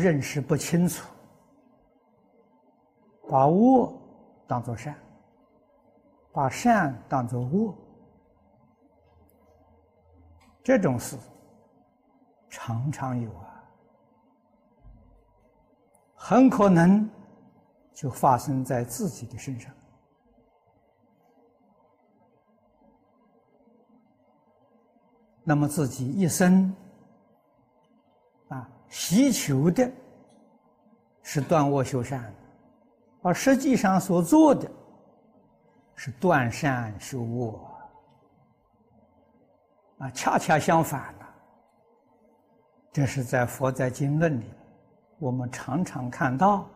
认识不清楚，把恶当作善，把善当作恶，这种事常常有啊，很可能就发生在自己的身上。那么自己一生祈，求的是断恶修善，而实际上所做的是断善修恶啊，恰恰相反了。这是在佛在经论里，我们常常看到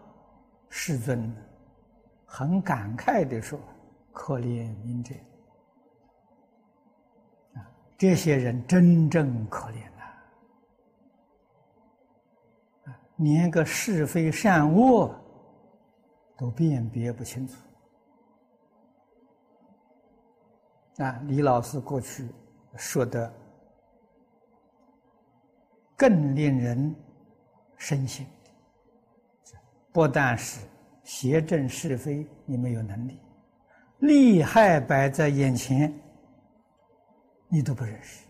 世尊很感慨的说：“可怜悯者。”这些人真正可怜连个是非善恶都辨别不清楚。啊，李老师过去说的更令人深信，不但是邪正是非你没有能力，利害摆在眼前。你都不认识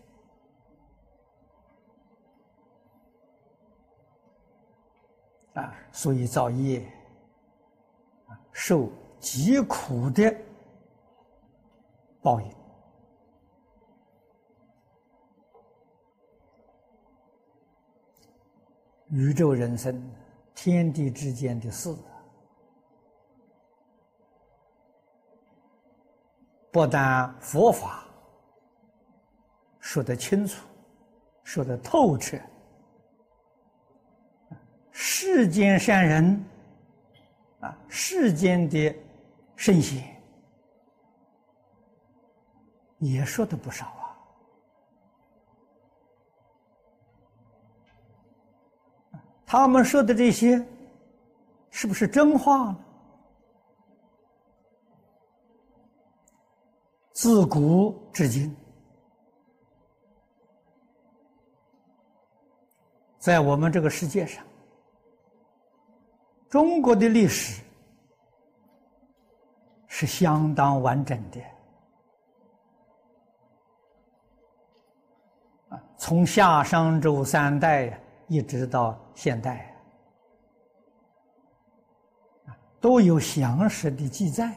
啊，所以造业，受极苦的报应。宇宙人生、天地之间的事，不但佛法。说得清楚，说得透彻。世间善人，啊，世间的圣贤，也说的不少啊。他们说的这些，是不是真话呢？自古至今。在我们这个世界上，中国的历史是相当完整的啊，从夏商周三代一直到现代，都有详实的记载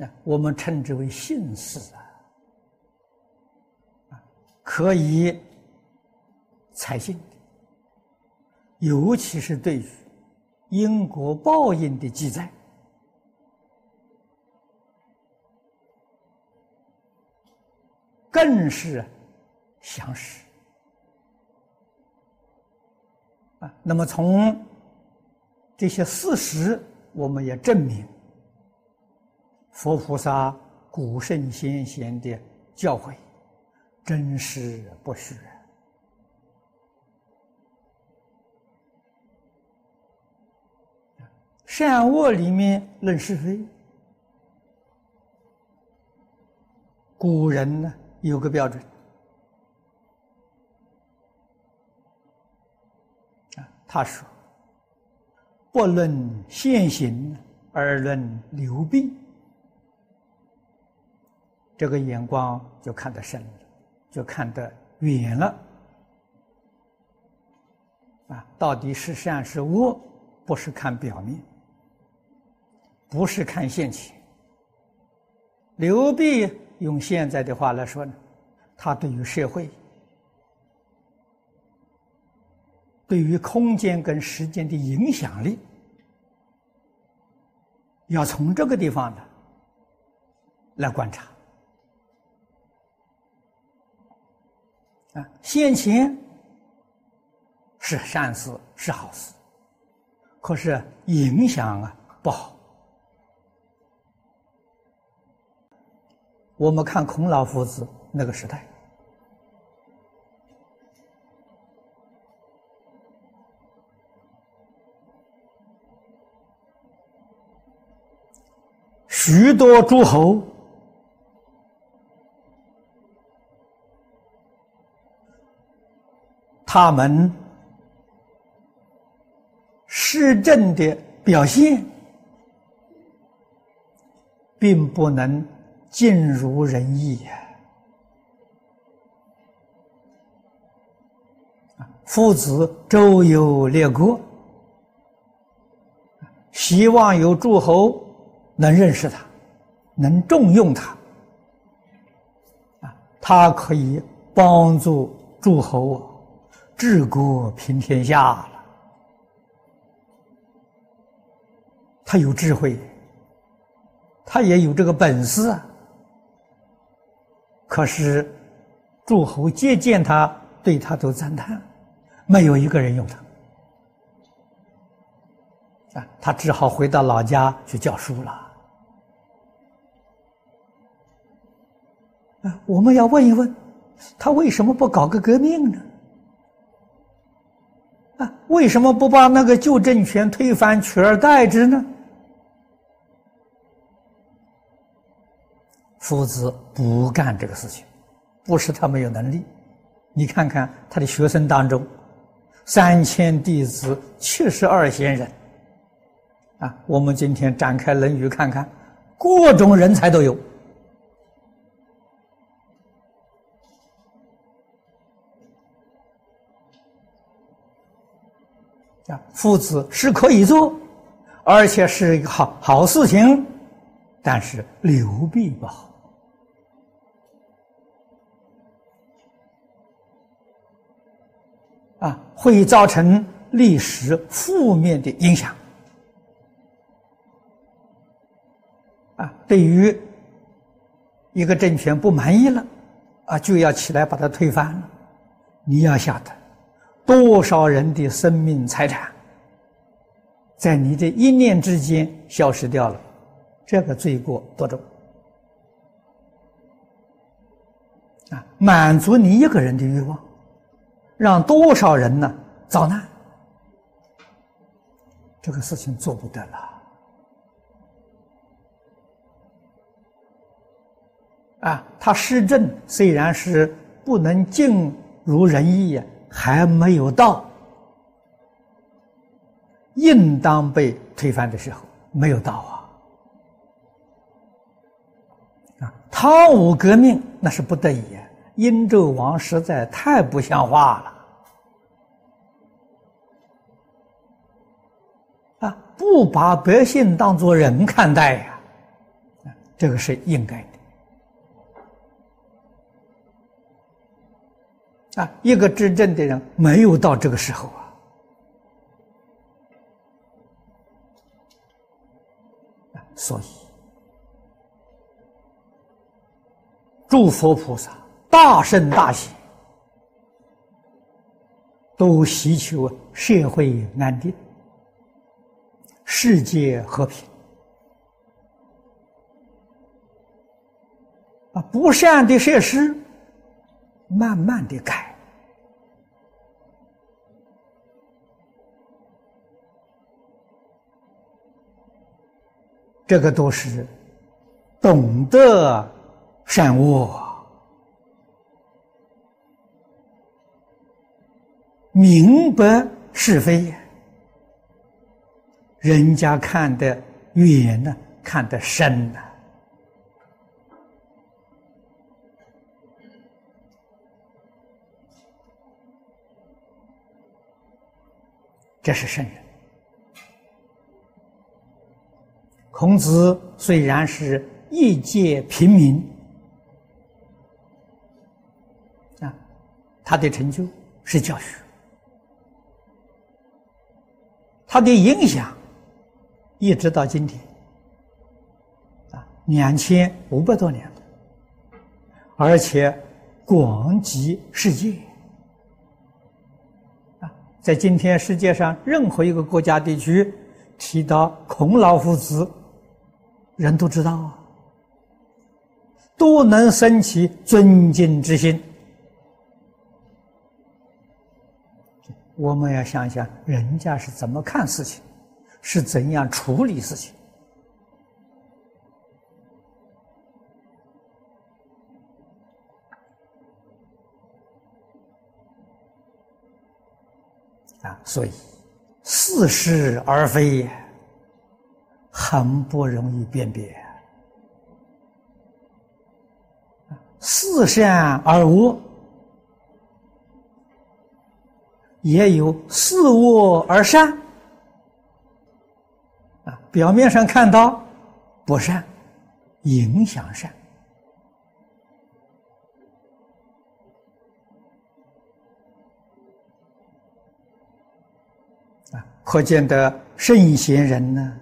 啊，我们称之为姓氏啊。可以采信的，尤其是对于因果报应的记载，更是详实啊。那么从这些事实，我们也证明佛菩萨、古圣先贤的教诲。真实不虚，善恶里面论是非。古人呢有个标准啊，他说：“不论现行，而论流弊。”这个眼光就看得深了。就看得远了，啊，到底是善是恶，不是看表面，不是看现前。刘备用现在的话来说呢，他对于社会、对于空间跟时间的影响力，要从这个地方呢来观察。啊，先前是善事，是好事，可是影响啊不好。我们看孔老夫子那个时代，许多诸侯。他们施政的表现，并不能尽如人意呀。父子周游列国，希望有诸侯能认识他，能重用他，啊，他可以帮助诸侯治国平天下了。他有智慧，他也有这个本事。可是诸侯接见他，对他都赞叹。没有一个人用他，啊，他只好回到老家去教书了。啊，我们要问一问，他为什么不搞个革命呢？为什么不把那个旧政权推翻，取而代之呢？夫子不干这个事情，不是他没有能力。你看看他的学生当中。三千弟子，七十二贤人，啊！我们今天展开《论语》看看，各种人才都有。啊，夫子是可以做，而且是一个好好事情，但是刘备不好。啊，会造成历史负面的影响。啊，对于一个政权不满意了，啊，就要起来把它推翻了。你要晓得，多少人的生命财产，在你的一念之间消失掉了，这个罪过多重？啊，满足你一个人的欲望。让多少人呢遭难？这个事情做不得了。啊，他施政虽然是不能尽如人意呀，还没有到应当被推翻的时候，没有到啊。啊，汤武革命那是不得已。殷纣王实在太不像话了，啊，不把百姓当作人看待呀，这个是应该的，啊，一个执政的人没有到这个时候啊，所以诸佛菩萨。大圣大喜都希求社会安定、世界和平啊！不善的设施，慢慢的改，这个都是懂得善恶。明白是非，人家看得远呢，看得深呢，这是圣人。孔子虽然是异界平民，啊，他的成就是教学。他的影响一直到今天啊，两千五百多年了，而且广及世界，在今天世界上任何一个国家地区提到孔老夫子，人都知道啊，都能升起尊敬之心。我们要想想，人家是怎么看事情，是怎样处理事情。所以似是而非，很不容易辨别。似善而恶，也有似恶而善。啊，表面上看到不善，影响善。可见的圣贤人呢，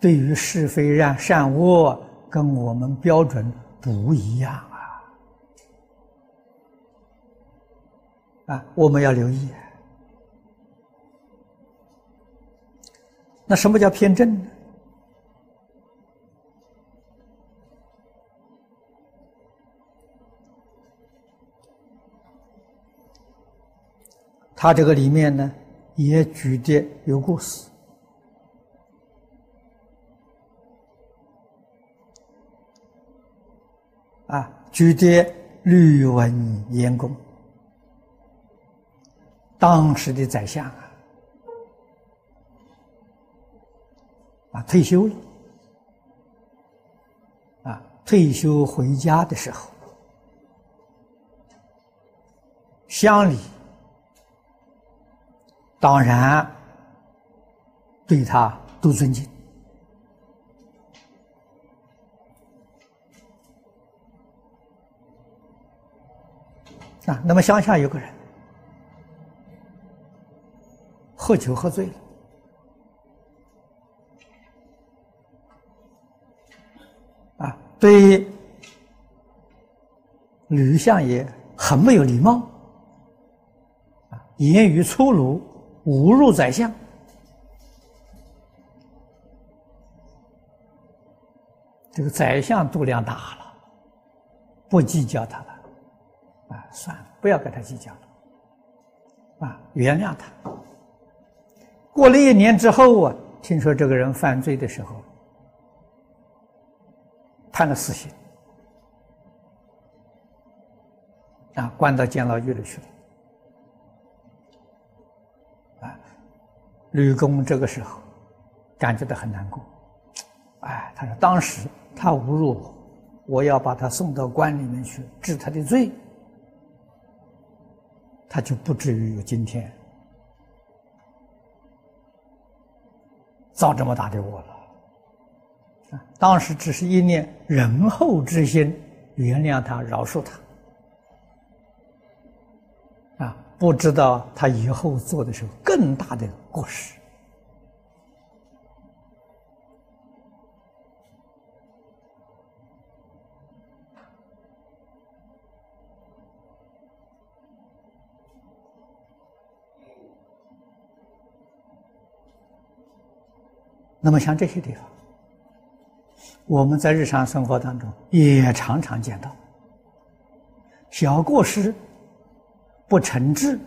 对于是非善善恶，跟我们标准不一样啊。啊，我们要留意。那什么叫偏正呢？他这个里面呢，也举的有故事。啊，举的吕文言公。当时的宰相啊，啊退休了，啊退休回家的时候，乡里当然对他都尊敬啊。那么乡下有个人。喝酒喝醉了，啊，对吕相爷很没有礼貌，言语粗鲁，侮辱宰相。这个宰相度量大了，不计较他了，啊，算了，不要跟他计较了，啊，原谅他。过了一年之后啊，听说这个人犯罪的时候，判了死刑，啊，关到监牢狱里去了。吕公这个时候感觉到很难过，哎，他说当时他侮辱我，我要把他送到关里面去治他的罪，他就不至于有今天。造这么大的恶了，当时只是一念仁厚之心，原谅他，饶恕他，不知道他以后做的时候更大的过失。那么像这些地方，我们在日常生活当中也常常见到，小过失不惩治，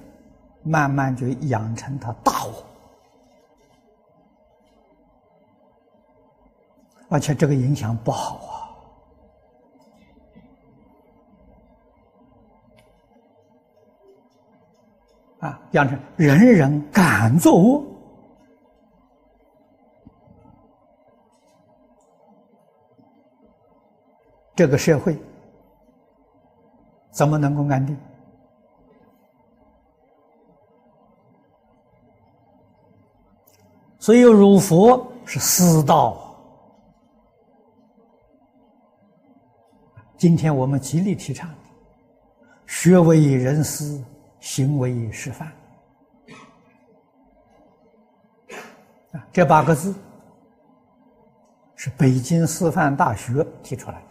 慢慢就养成他大我，而且这个影响不好啊！啊，养成人人敢作恶。这个社会怎么能够安定？所以儒佛是私道。今天我们极力提倡“学为人师，行为示范”啊，这八个字是北京师范大学提出来的。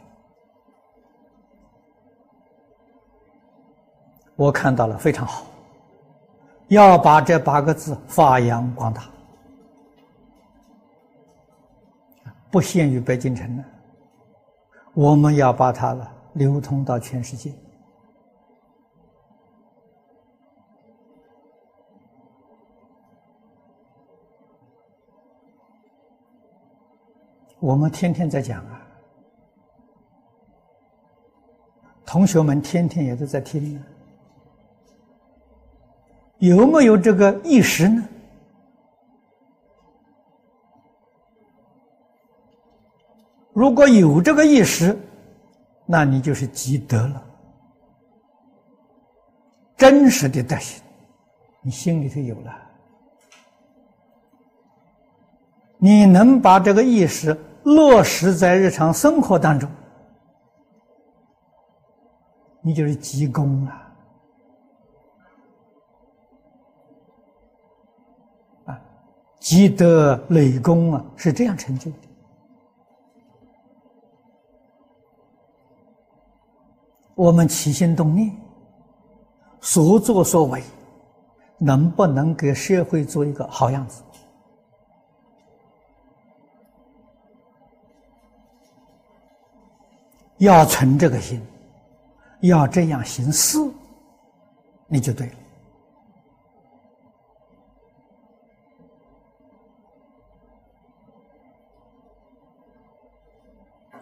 我看到了，非常好。要把这八个字发扬光大，不限于北京城了。我们要把它了流通到全世界。我们天天在讲啊，同学们天天也都在听呢。有没有这个意识呢？如果有这个意识，那你就是积德了，真实的德行，你心里头有了，你能把这个意识落实在日常生活当中，你就是积功了。积德累功啊，是这样成就的。我们起心动念，所作所为，能不能给社会做一个好样子？要存这个心，要这样行事，你就对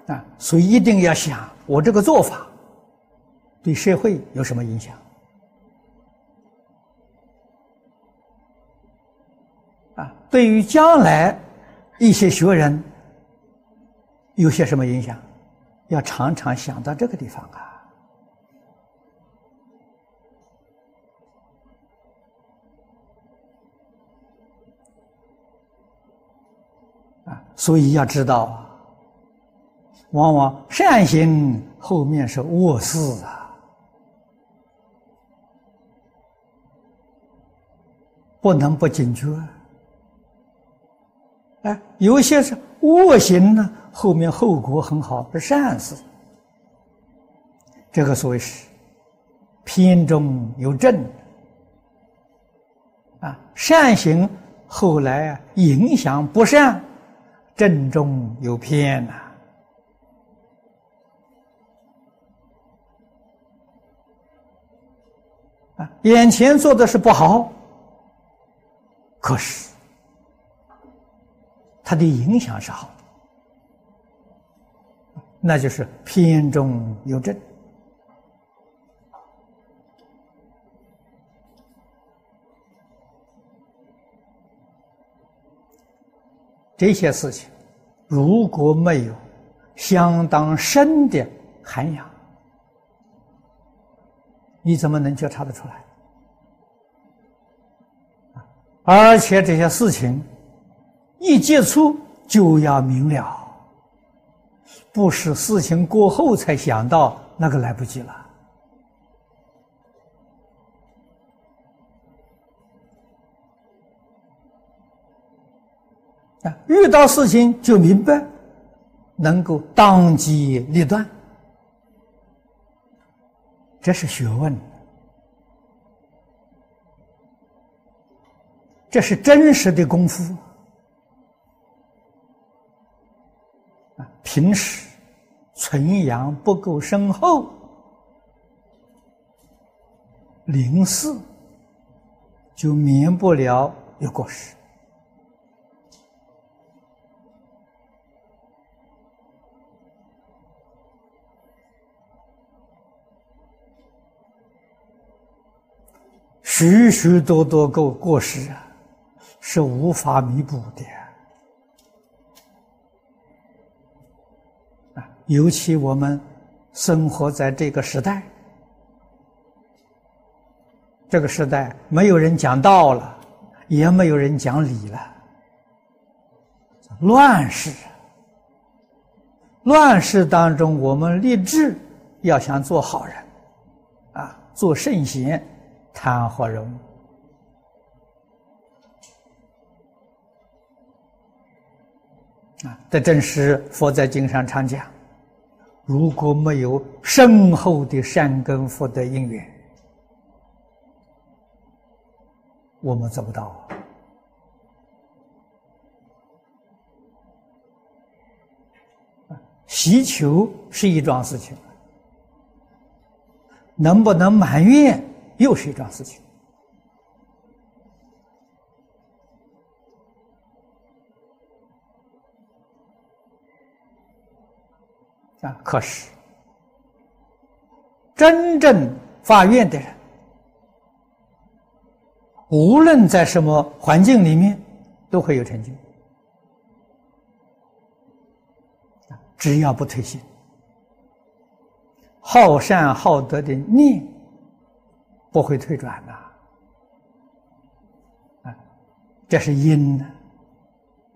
了。啊，所以一定要想，我这个做法对社会有什么影响？啊，对于将来一些学人有些什么影响？要常常想到这个地方啊！啊，所以要知道。往往善行后面是恶事啊，不能不警觉。哎，有些是恶行呢，后面后果很好，是善事。这个所谓是偏中有正啊，善行后来啊影响不善，正中有偏呐。啊，眼前做的是不好，可是它的影响是好的，那就是偏中有正。这些事情如果没有相当深的涵养，你怎么能觉察得出来？而且这些事情一接触就要明了，不是事情过后才想到，那个来不及了。遇到事情就明白，能够当机立断。这是学问，这是真实的功夫啊！平时存阳不够深厚，临事就免不了有过失。许许多多个过失啊，是无法弥补的啊！尤其我们生活在这个时代，这个时代没有人讲道了，也没有人讲理了，乱世。乱世当中，我们立志要想做好人，啊，做圣贤。谈何容易这正是佛在经上常讲：如果没有深厚的善根福德因缘，我们做不到。祈求是一桩事情，能不能埋怨？又是一桩事情啊！可是真正发愿的人，无论在什么环境里面，都会有成就。只要不退心，好善好德的念不会退转的，啊，这是因呢。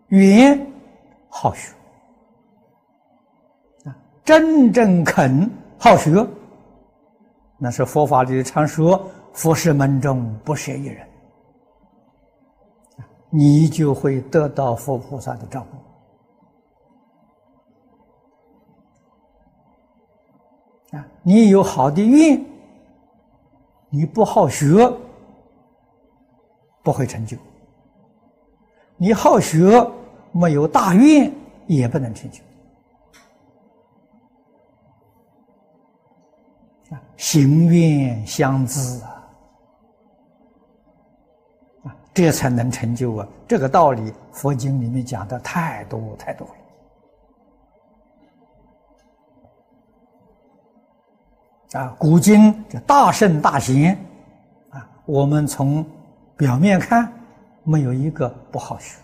缘好学，真正肯好学，那是佛法里常说“佛是门中不舍一人”，你就会得到佛菩萨的照顾。啊，你有好的愿，你不好学，不会成就；你好学，没有大愿，也不能成就。行愿相知啊，这才能成就啊！这个道理，佛经里面讲的太多太多了。啊，古今这大圣大贤，啊，我们从表面看，没有一个不好学。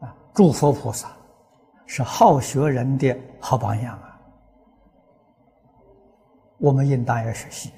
啊，诸佛菩萨是好学人的好榜样啊，我们应当要学习。